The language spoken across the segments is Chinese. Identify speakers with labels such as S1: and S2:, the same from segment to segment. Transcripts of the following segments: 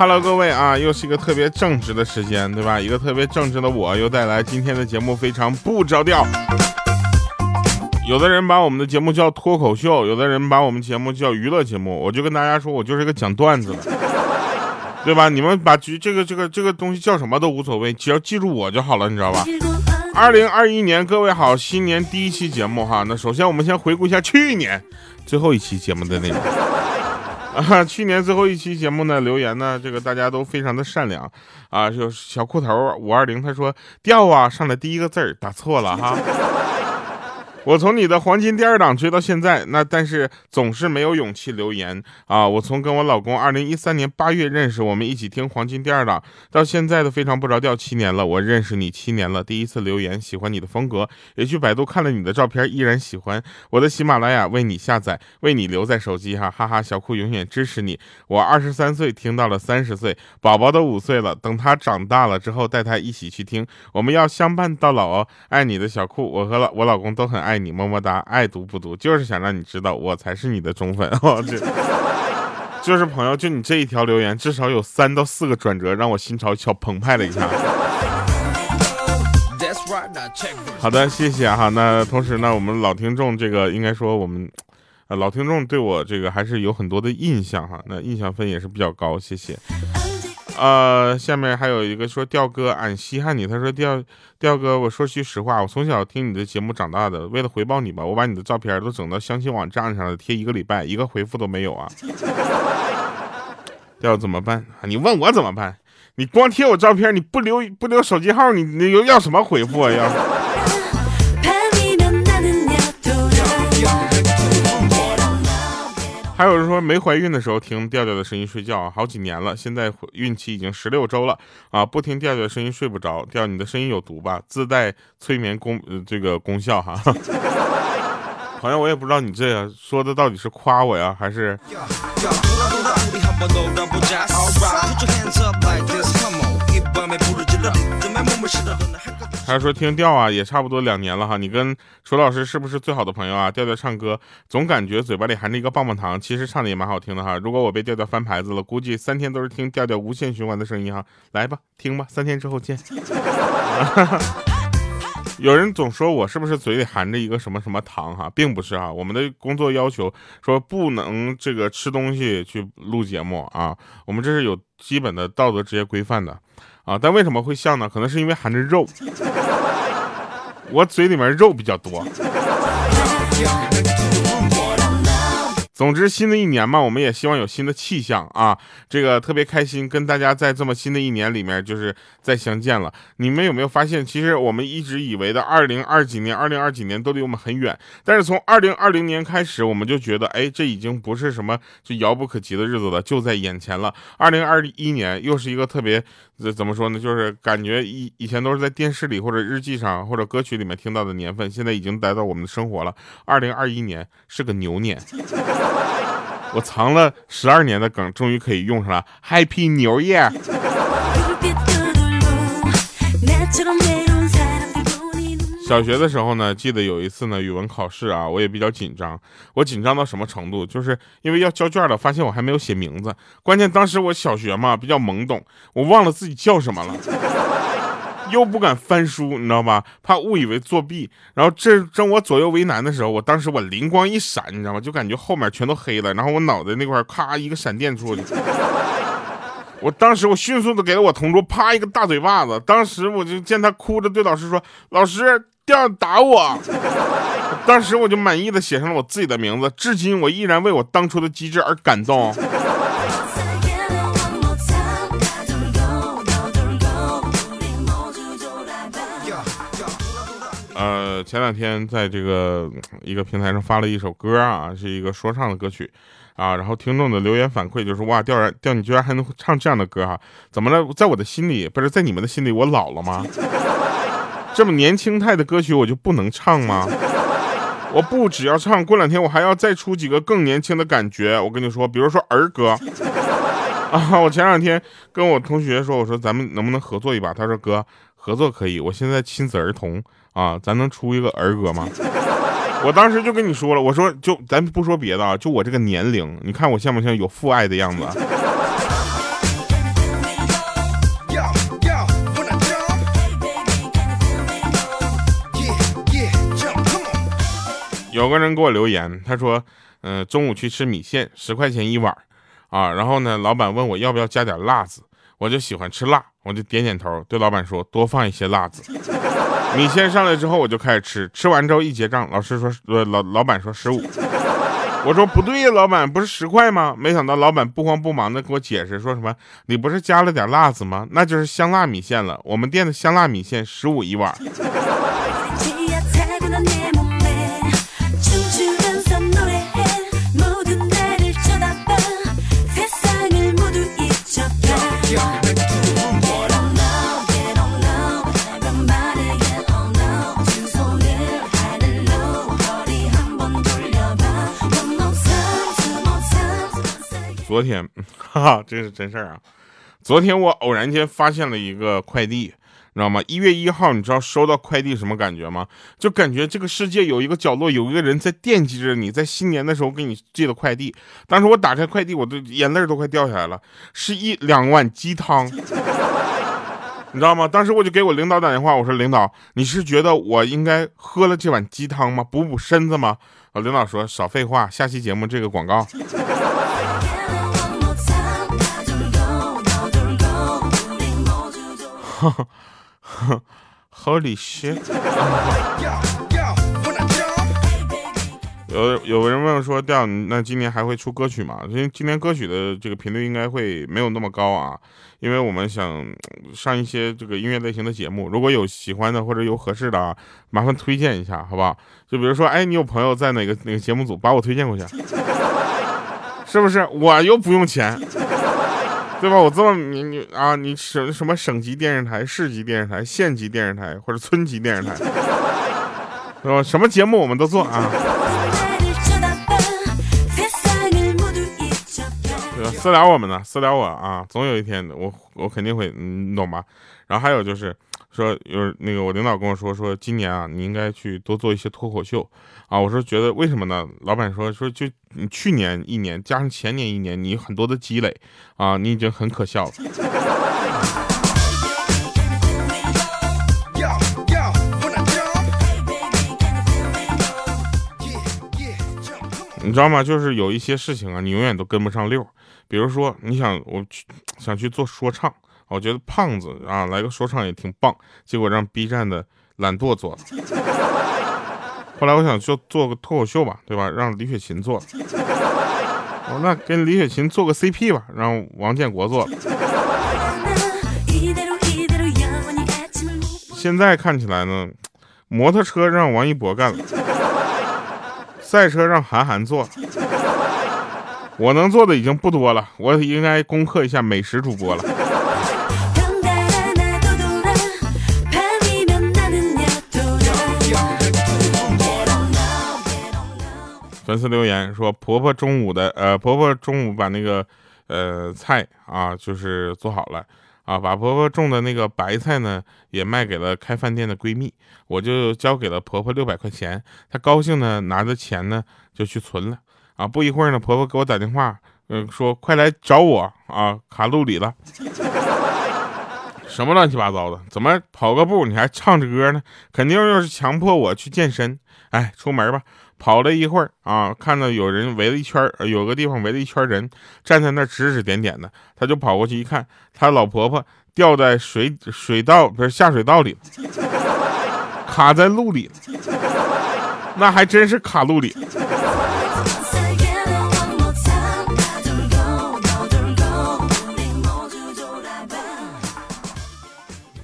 S1: Hello，各位啊，又是一个特别正直的时间，对吧？一个特别正直的我又带来今天的节目，非常不着调。有的人把我们的节目叫脱口秀，有的人把我们节目叫娱乐节目。我就跟大家说，我就是个讲段子的，对吧？你们把这这个这个这个东西叫什么都无所谓，只要记住我就好了，你知道吧？二零二一年，各位好，新年第一期节目哈。那首先我们先回顾一下去年最后一期节目的内容啊。去年最后一期节目呢，留言呢，这个大家都非常的善良啊。就小裤头五二零他说掉啊，上来第一个字儿打错了哈。我从你的黄金第二档追到现在，那但是总是没有勇气留言啊！我从跟我老公二零一三年八月认识，我们一起听黄金第二档，到现在都非常不着调七年了。我认识你七年了，第一次留言喜欢你的风格，也去百度看了你的照片，依然喜欢。我的喜马拉雅为你下载，为你留在手机哈，哈哈！小酷永远支持你。我二十三岁听到了三十岁，宝宝都五岁了，等他长大了之后带他一起去听，我们要相伴到老哦。爱你的小酷，我和老我老公都很爱。爱你么么哒，爱读不读，就是想让你知道我才是你的忠粉。这就是朋友，就你这一条留言，至少有三到四个转折，让我心潮小澎湃了一下。好的，谢谢哈。那同时呢，我们老听众这个应该说我们呃老听众对我这个还是有很多的印象哈。那印象分也是比较高，谢谢。呃，下面还有一个说调哥，俺稀罕你。他说调调哥，我说句实话，我从小听你的节目长大的，为了回报你吧，我把你的照片都整到相亲网站上了，贴一个礼拜，一个回复都没有啊。调怎么办？你问我怎么办？你光贴我照片，你不留不留手机号，你你要什么回复啊？要？还有人说没怀孕的时候听调调的声音睡觉，好几年了，现在孕期已经十六周了啊，不听调调的声音睡不着。调你的声音有毒吧？自带催眠功这个功效哈。朋友，我也不知道你这样说的到底是夸我呀，还是？他说听调啊，也差不多两年了哈。你跟楚老师是不是最好的朋友啊？调调唱歌总感觉嘴巴里含着一个棒棒糖，其实唱的也蛮好听的哈。如果我被调调翻牌子了，估计三天都是听调调无限循环的声音哈。来吧，听吧，三天之后见。有人总说我是不是嘴里含着一个什么什么糖哈，并不是哈。我们的工作要求说不能这个吃东西去录节目啊，我们这是有基本的道德职业规范的。啊，但为什么会像呢？可能是因为含着肉，我嘴里面肉比较多。总之，新的一年嘛，我们也希望有新的气象啊！这个特别开心，跟大家在这么新的一年里面，就是再相见了。你们有没有发现，其实我们一直以为的二零二几年、二零二几年都离我们很远，但是从二零二零年开始，我们就觉得，哎，这已经不是什么就遥不可及的日子了，就在眼前了。二零二一年又是一个特别，怎么说呢？就是感觉以以前都是在电视里或者日记上或者歌曲里面听到的年份，现在已经来到我们的生活了。二零二一年是个牛年。我藏了十二年的梗，终于可以用上了。Happy New Year！小学的时候呢，记得有一次呢，语文考试啊，我也比较紧张。我紧张到什么程度？就是因为要交卷了，发现我还没有写名字。关键当时我小学嘛，比较懵懂，我忘了自己叫什么了。又不敢翻书，你知道吧？怕误以为作弊。然后这正我左右为难的时候，我当时我灵光一闪，你知道吗？就感觉后面全都黑了，然后我脑袋那块咔一个闪电出去。我当时我迅速的给了我同桌啪一个大嘴巴子。当时我就见他哭着对老师说：“老师，掉打我。”当时我就满意的写上了我自己的名字。至今我依然为我当初的机智而感动。呃，前两天在这个一个平台上发了一首歌啊，是一个说唱的歌曲啊，然后听众的留言反馈就是哇，调然调你居然还能唱这样的歌哈？怎么了？在我的心里，不是在你们的心里，我老了吗？这么年轻态的歌曲我就不能唱吗？我不只要唱，过两天我还要再出几个更年轻的感觉。我跟你说，比如说儿歌 啊，我前两天跟我同学说，我说咱们能不能合作一把？他说哥，合作可以我现在亲子儿童啊咱能出一个儿歌吗？我当时就跟你说了我说就咱不说别的啊就我这个年龄你看我像不像有父爱的样子有个人给我留言他说嗯中午去吃米线十块钱一碗啊然后呢老板问我要不要加点辣子我就喜欢吃辣。我就点点头，对老板说多放一些辣子。米线上来之后，我就开始吃，吃完之后一结账，老师说，呃，老老板说十五。我说不对呀，老板不是十块吗？没想到老板不慌不忙的给我解释，说什么你不是加了点辣子吗？那就是香辣米线了。我们店的香辣米线十五一碗。昨天，哈哈，这是真事儿啊！昨天我偶然间发现了一个快递，你知道吗？一月一号，你知道收到快递什么感觉吗？就感觉这个世界有一个角落，有一个人在惦记着你，在新年的时候给你寄的快递。当时我打开快递，我的眼泪都快掉下来了，是一两碗鸡汤，你知道吗？当时我就给我领导打电话，我说：“领导，你是觉得我应该喝了这碗鸡汤吗？补补身子吗？”我领导说：“少废话，下期节目这个广告。” Holy shit！有有人问说，调那今年还会出歌曲吗？因为今年歌曲的这个频率应该会没有那么高啊，因为我们想上一些这个音乐类型的节目，如果有喜欢的或者有合适的啊，麻烦推荐一下，好不好？就比如说，哎，你有朋友在哪个哪个节目组，把我推荐过去，是不是？我又不用钱。对吧？我这么你你啊，你省什么省级电视台、市级电视台、县级电视台或者村级电视台，是吧？什么节目我们都做啊。对吧？私聊我们呢，私聊我啊，总有一天我我肯定会，你懂吧？然后还有就是。说有那个我领导跟我说说今年啊你应该去多做一些脱口秀啊我说觉得为什么呢？老板说说就你去年一年加上前年一年你很多的积累啊你已经很可笑了。你知道吗？就是有一些事情啊你永远都跟不上溜，比如说你想我去想去做说唱。我觉得胖子啊，来个说唱也挺棒。结果让 B 站的懒惰做了。后来我想就做个脱口秀吧，对吧？让李雪琴做。我说那跟李雪琴做个 CP 吧，让王建国做。现在看起来呢，摩托车让王一博干了，赛车让韩寒做。我能做的已经不多了，我应该攻克一下美食主播了。粉丝留言说：“婆婆中午的，呃，婆婆中午把那个，呃，菜啊，就是做好了，啊，把婆婆种的那个白菜呢，也卖给了开饭店的闺蜜，我就交给了婆婆六百块钱，她高兴呢，拿着钱呢就去存了，啊，不一会儿呢，婆婆给我打电话，嗯，说快来找我啊，卡路里了，什么乱七八糟的，怎么跑个步你还唱着歌呢？肯定又是强迫我去健身，哎，出门吧。”跑了一会儿啊，看到有人围了一圈有个地方围了一圈人，站在那指指点点的，他就跑过去一看，他老婆婆掉在水水道不是下水道里，卡在路里，那还真是卡路里。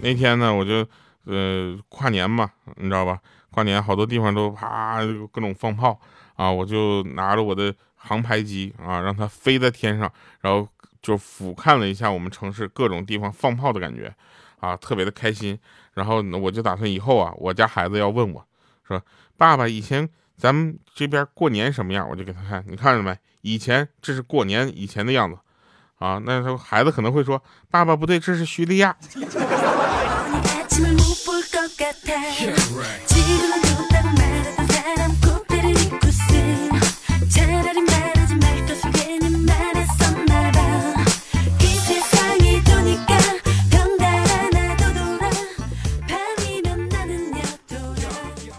S1: 那天呢，我就呃跨年嘛，你知道吧？跨年好多地方都啪各种放炮啊，我就拿着我的航拍机啊，让它飞在天上，然后就俯瞰了一下我们城市各种地方放炮的感觉啊，特别的开心。然后我就打算以后啊，我家孩子要问我说：“爸爸，以前咱们这边过年什么样？”我就给他看，你看着没？以前这是过年以前的样子啊。那他孩子可能会说：“爸爸不对，这是叙利亚。”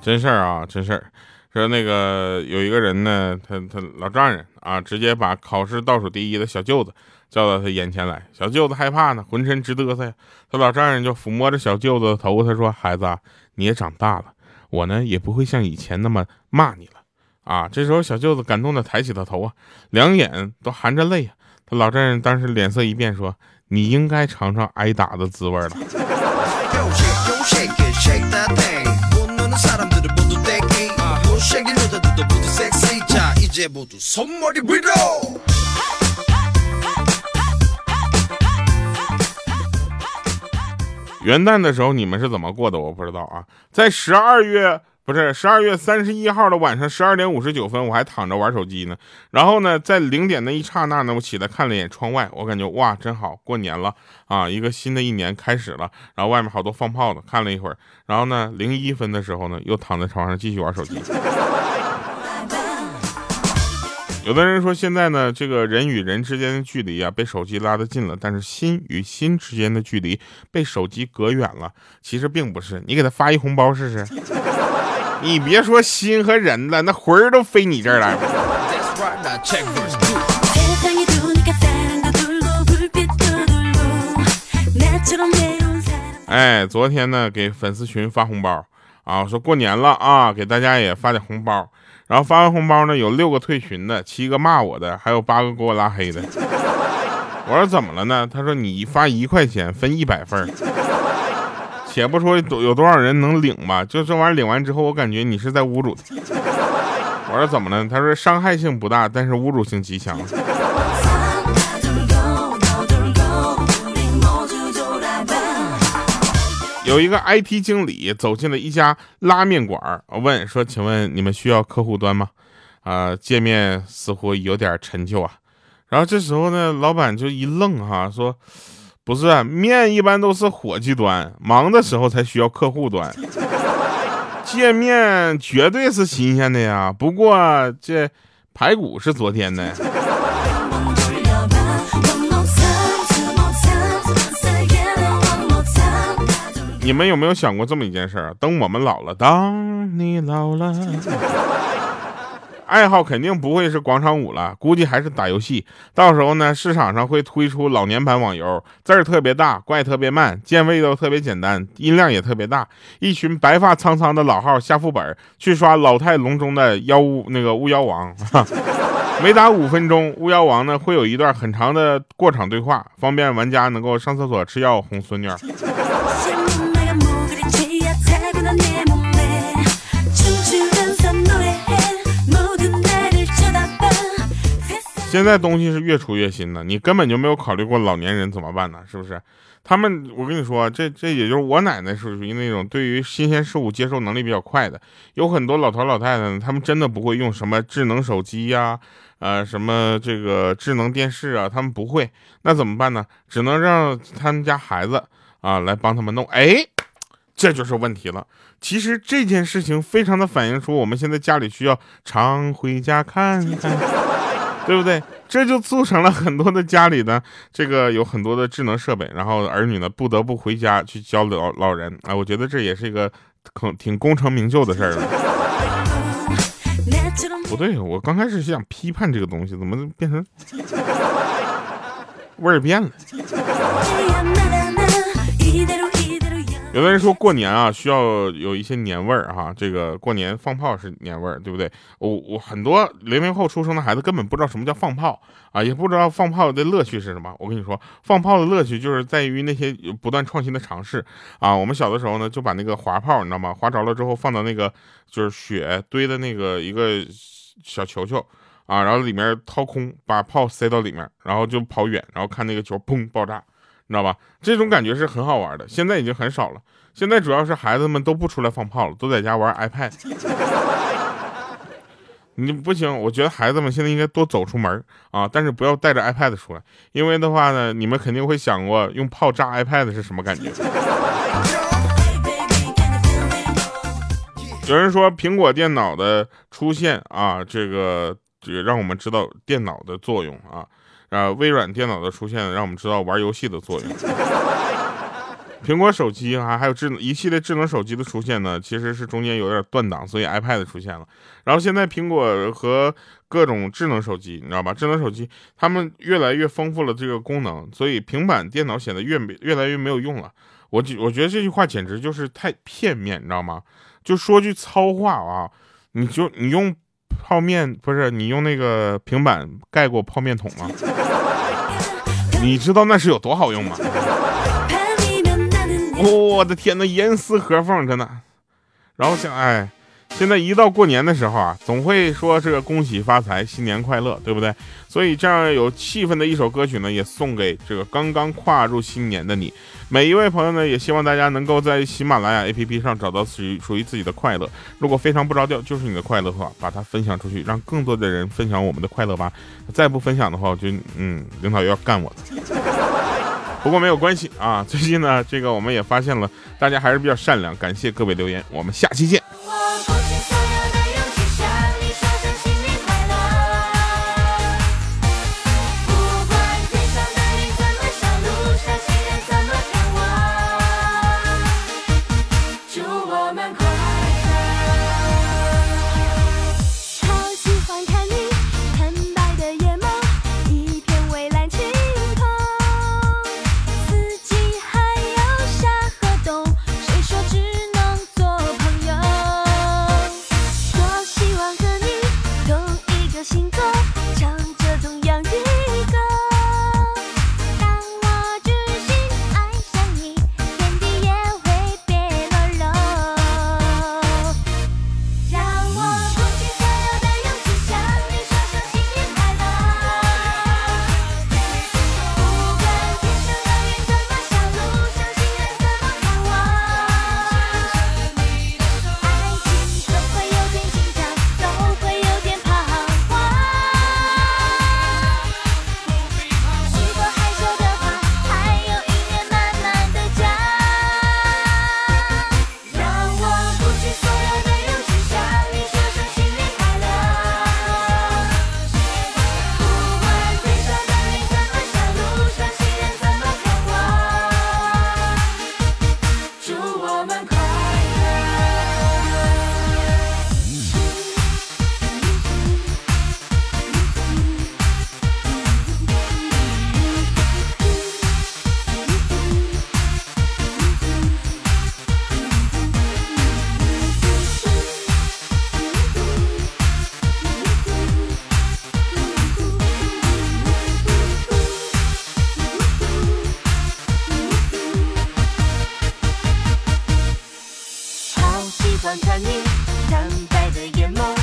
S1: 真事儿啊，真事儿。说那个有一个人呢，他他老丈人啊，直接把考试倒数第一的小舅子叫到他眼前来。小舅子害怕呢，浑身直嘚瑟呀。他老丈人就抚摸着小舅子的头，他说：“孩子，你也长大了，我呢也不会像以前那么骂你了。”啊，这时候小舅子感动的抬起了头啊，两眼都含着泪啊。他老丈人当时脸色一变，说：“你应该尝尝挨打的滋味了。”元旦的时候你们是怎么过的？我不知道啊。在十二月不是十二月三十一号的晚上十二点五十九分，我还躺着玩手机呢。然后呢，在零点那一刹那呢，我起来看了一眼窗外，我感觉哇，真好，过年了啊，一个新的一年开始了。然后外面好多放炮的，看了一会儿。然后呢，零一分的时候呢，又躺在床上继续玩手机。有的人说，现在呢，这个人与人之间的距离啊，被手机拉得近了，但是心与心之间的距离被手机隔远了。其实并不是，你给他发一红包试试，你别说心和人了，那魂儿都飞你这儿来了。哎，昨天呢，给粉丝群发红包啊，说过年了啊，给大家也发点红包。然后发完红包呢，有六个退群的，七个骂我的，还有八个给我拉黑的。我说怎么了呢？他说你发一块钱分一百份且不说有多少人能领吧，就这玩意儿领完之后，我感觉你是在侮辱他。我说怎么了？他说伤害性不大，但是侮辱性极强。有一个 IT 经理走进了一家拉面馆，问说：“请问你们需要客户端吗？”啊，界面似乎有点陈旧啊。然后这时候呢，老板就一愣哈，说：“不是，面一般都是伙计端，忙的时候才需要客户端。界面绝对是新鲜的呀，不过这排骨是昨天的。”你们有没有想过这么一件事儿？等我们老了，当你老了，爱好肯定不会是广场舞了，估计还是打游戏。到时候呢，市场上会推出老年版网游，字儿特别大，怪特别慢，键位都特别简单，音量也特别大。一群白发苍苍的老号下副本去刷老态龙钟的妖巫那个巫妖王，每打五分钟，巫妖王呢会有一段很长的过场对话，方便玩家能够上厕所、吃药、哄孙女。现在东西是越出越新的，你根本就没有考虑过老年人怎么办呢？是不是？他们，我跟你说，这这也就是我奶奶是属于那种对于新鲜事物接受能力比较快的。有很多老头老太太，他们真的不会用什么智能手机呀，呃，什么这个智能电视啊，他们不会。那怎么办呢？只能让他们家孩子啊来帮他们弄。哎，这就是问题了。其实这件事情非常的反映出我们现在家里需要常回家看看。对不对？这就促成了很多的家里呢，这个有很多的智能设备，然后儿女呢不得不回家去教老老人啊。我觉得这也是一个可挺功成名就的事儿。不对，我刚开始想批判这个东西，怎么变成味儿变了？有的人说过年啊，需要有一些年味儿哈。这个过年放炮是年味儿，对不对？我我很多零零后出生的孩子根本不知道什么叫放炮啊，也不知道放炮的乐趣是什么。我跟你说，放炮的乐趣就是在于那些不断创新的尝试啊。我们小的时候呢，就把那个滑炮，你知道吗？滑着了之后放到那个就是雪堆的那个一个小球球啊，然后里面掏空，把炮塞到里面，然后就跑远，然后看那个球砰爆炸。你知道吧？这种感觉是很好玩的，现在已经很少了。现在主要是孩子们都不出来放炮了，都在家玩 iPad。你不行，我觉得孩子们现在应该多走出门啊，但是不要带着 iPad 出来，因为的话呢，你们肯定会想过用炮炸 iPad 是什么感觉。有人说苹果电脑的出现啊，这个也让我们知道电脑的作用啊。啊，微软电脑的出现让我们知道玩游戏的作用。苹果手机啊，还有智能一系列智能手机的出现呢，其实是中间有点断档，所以 iPad 出现了。然后现在苹果和各种智能手机，你知道吧？智能手机他们越来越丰富了这个功能，所以平板电脑显得越越来越没有用了。我我觉得这句话简直就是太片面，你知道吗？就说句糙话啊，你就你用泡面不是你用那个平板盖过泡面桶吗？你知道那是有多好用吗？我的天呐，严丝合缝，真的。然后想，哎。现在一到过年的时候啊，总会说这个恭喜发财、新年快乐，对不对？所以这样有气氛的一首歌曲呢，也送给这个刚刚跨入新年的你。每一位朋友呢，也希望大家能够在喜马拉雅 APP 上找到属于属于自己的快乐。如果非常不着调就是你的快乐的话，把它分享出去，让更多的人分享我们的快乐吧。再不分享的话，我就嗯，领导又要干我了。不过没有关系啊，最近呢，这个我们也发现了，大家还是比较善良。感谢各位留言，我们下期见。
S2: Oh, 看你惨白的眼眸。